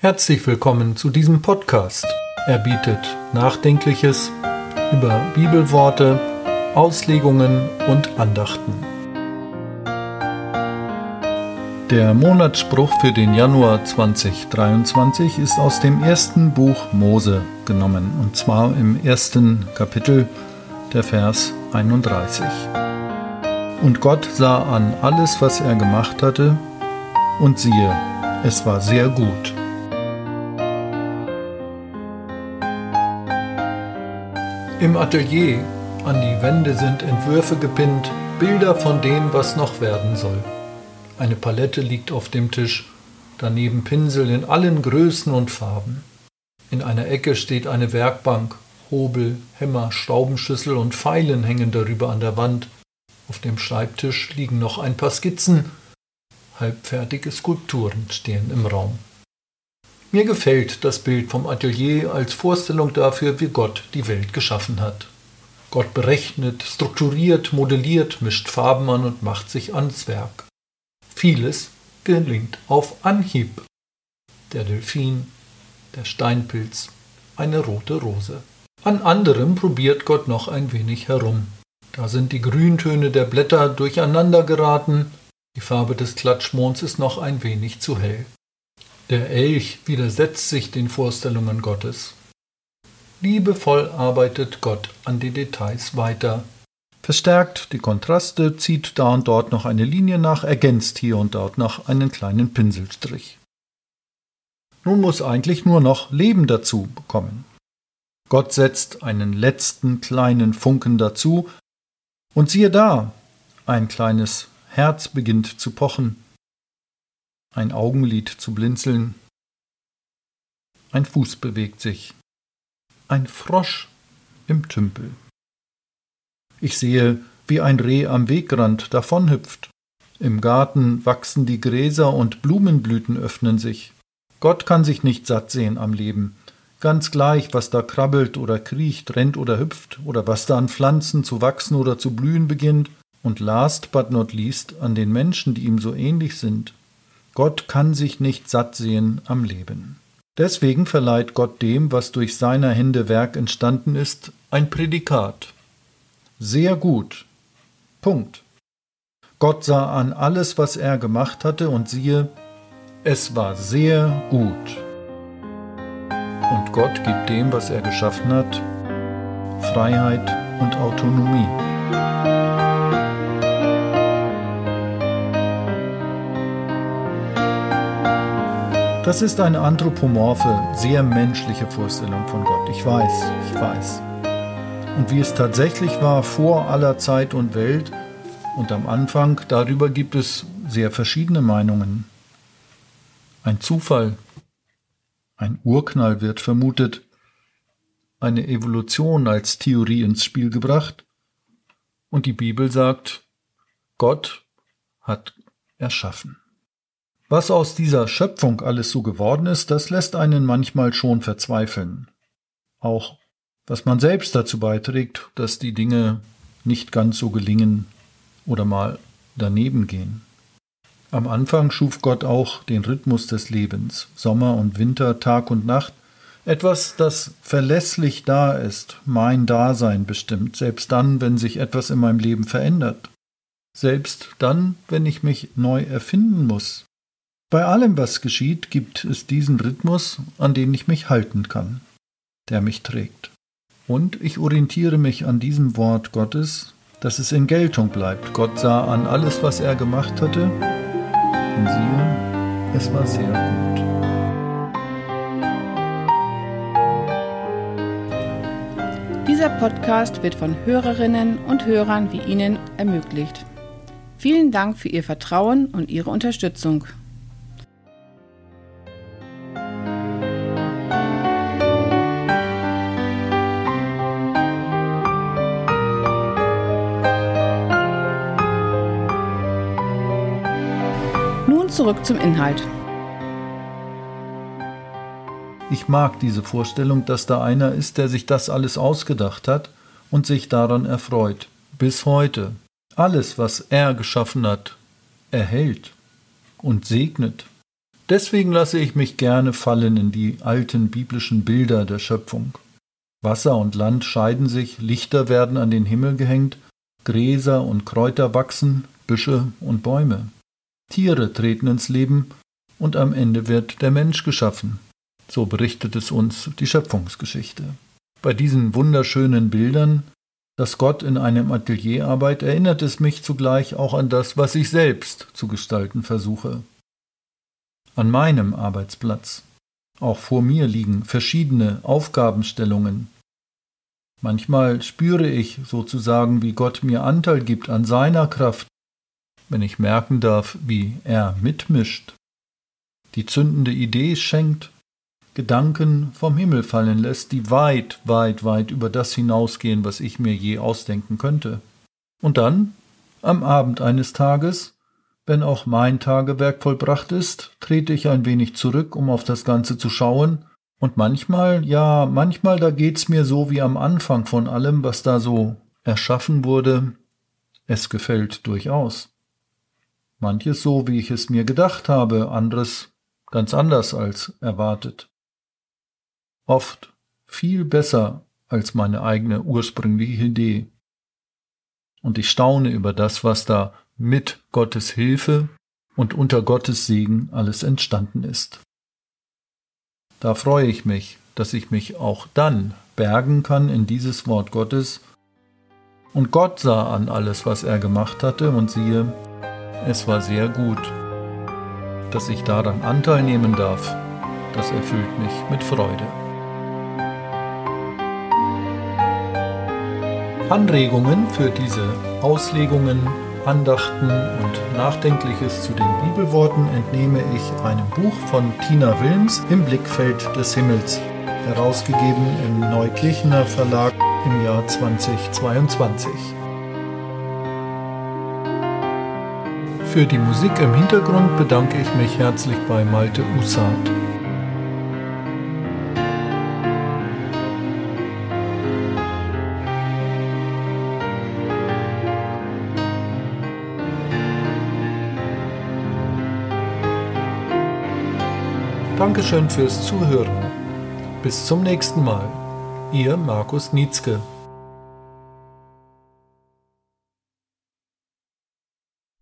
Herzlich willkommen zu diesem Podcast. Er bietet Nachdenkliches über Bibelworte, Auslegungen und Andachten. Der Monatsspruch für den Januar 2023 ist aus dem ersten Buch Mose genommen, und zwar im ersten Kapitel, der Vers 31. Und Gott sah an alles, was er gemacht hatte, und siehe, es war sehr gut. Im Atelier an die Wände sind Entwürfe gepinnt, Bilder von dem, was noch werden soll. Eine Palette liegt auf dem Tisch, daneben Pinsel in allen Größen und Farben. In einer Ecke steht eine Werkbank, Hobel, Hämmer, Schraubenschüssel und Pfeilen hängen darüber an der Wand. Auf dem Schreibtisch liegen noch ein paar Skizzen. Halbfertige Skulpturen stehen im Raum. Mir gefällt das Bild vom Atelier als Vorstellung dafür, wie Gott die Welt geschaffen hat. Gott berechnet, strukturiert, modelliert, mischt Farben an und macht sich ans Werk. Vieles gelingt auf Anhieb. Der Delfin, der Steinpilz, eine rote Rose. An anderem probiert Gott noch ein wenig herum. Da sind die Grüntöne der Blätter durcheinander geraten, die Farbe des Klatschmonds ist noch ein wenig zu hell. Der Elch widersetzt sich den Vorstellungen Gottes. Liebevoll arbeitet Gott an den Details weiter. Verstärkt die Kontraste, zieht da und dort noch eine Linie nach, ergänzt hier und dort noch einen kleinen Pinselstrich. Nun muss eigentlich nur noch Leben dazu kommen. Gott setzt einen letzten kleinen Funken dazu, und siehe da, ein kleines Herz beginnt zu pochen, ein Augenlid zu blinzeln. Ein Fuß bewegt sich. Ein Frosch im Tümpel. Ich sehe, wie ein Reh am Wegrand davonhüpft. Im Garten wachsen die Gräser und Blumenblüten öffnen sich. Gott kann sich nicht satt sehen am Leben. Ganz gleich, was da krabbelt oder kriecht, rennt oder hüpft, oder was da an Pflanzen zu wachsen oder zu blühen beginnt, und last but not least an den Menschen, die ihm so ähnlich sind. Gott kann sich nicht satt sehen am Leben. Deswegen verleiht Gott dem, was durch seiner Hände Werk entstanden ist, ein Prädikat. Sehr gut. Punkt. Gott sah an alles, was er gemacht hatte, und siehe, es war sehr gut. Und Gott gibt dem, was er geschaffen hat, Freiheit und Autonomie. Das ist eine anthropomorphe, sehr menschliche Vorstellung von Gott. Ich weiß, ich weiß. Und wie es tatsächlich war vor aller Zeit und Welt und am Anfang, darüber gibt es sehr verschiedene Meinungen. Ein Zufall, ein Urknall wird vermutet, eine Evolution als Theorie ins Spiel gebracht, und die Bibel sagt, Gott hat erschaffen. Was aus dieser Schöpfung alles so geworden ist, das lässt einen manchmal schon verzweifeln. Auch was man selbst dazu beiträgt, dass die Dinge nicht ganz so gelingen oder mal daneben gehen. Am Anfang schuf Gott auch den Rhythmus des Lebens, Sommer und Winter, Tag und Nacht, etwas, das verlässlich da ist, mein Dasein bestimmt, selbst dann, wenn sich etwas in meinem Leben verändert, selbst dann, wenn ich mich neu erfinden muss, bei allem, was geschieht, gibt es diesen Rhythmus, an den ich mich halten kann, der mich trägt. Und ich orientiere mich an diesem Wort Gottes, dass es in Geltung bleibt. Gott sah an alles, was er gemacht hatte, und siehe, es war sehr gut. Dieser Podcast wird von Hörerinnen und Hörern wie Ihnen ermöglicht. Vielen Dank für Ihr Vertrauen und Ihre Unterstützung. Zurück zum Inhalt. Ich mag diese Vorstellung, dass da einer ist, der sich das alles ausgedacht hat und sich daran erfreut. Bis heute. Alles, was er geschaffen hat, erhält und segnet. Deswegen lasse ich mich gerne fallen in die alten biblischen Bilder der Schöpfung. Wasser und Land scheiden sich, Lichter werden an den Himmel gehängt, Gräser und Kräuter wachsen, Büsche und Bäume. Tiere treten ins Leben und am Ende wird der Mensch geschaffen. So berichtet es uns die Schöpfungsgeschichte. Bei diesen wunderschönen Bildern, dass Gott in einem Atelier arbeitet, erinnert es mich zugleich auch an das, was ich selbst zu gestalten versuche. An meinem Arbeitsplatz. Auch vor mir liegen verschiedene Aufgabenstellungen. Manchmal spüre ich sozusagen, wie Gott mir Anteil gibt an seiner Kraft, wenn ich merken darf, wie er mitmischt, die zündende Idee schenkt, Gedanken vom Himmel fallen lässt, die weit, weit, weit über das hinausgehen, was ich mir je ausdenken könnte. Und dann, am Abend eines Tages, wenn auch mein Tagewerk vollbracht ist, trete ich ein wenig zurück, um auf das Ganze zu schauen, und manchmal, ja, manchmal da geht's mir so wie am Anfang von allem, was da so erschaffen wurde, es gefällt durchaus. Manches so, wie ich es mir gedacht habe, anderes ganz anders als erwartet. Oft viel besser als meine eigene ursprüngliche Idee. Und ich staune über das, was da mit Gottes Hilfe und unter Gottes Segen alles entstanden ist. Da freue ich mich, dass ich mich auch dann bergen kann in dieses Wort Gottes. Und Gott sah an alles, was er gemacht hatte, und siehe, es war sehr gut. Dass ich daran Anteil nehmen darf, das erfüllt mich mit Freude. Anregungen für diese Auslegungen Andachten und Nachdenkliches zu den Bibelworten entnehme ich einem Buch von Tina Wilms im Blickfeld des Himmels, herausgegeben im Neukirchener Verlag im Jahr 2022. Für die Musik im Hintergrund bedanke ich mich herzlich bei Malte Ussart. Dankeschön fürs Zuhören. Bis zum nächsten Mal. Ihr Markus Nietzke.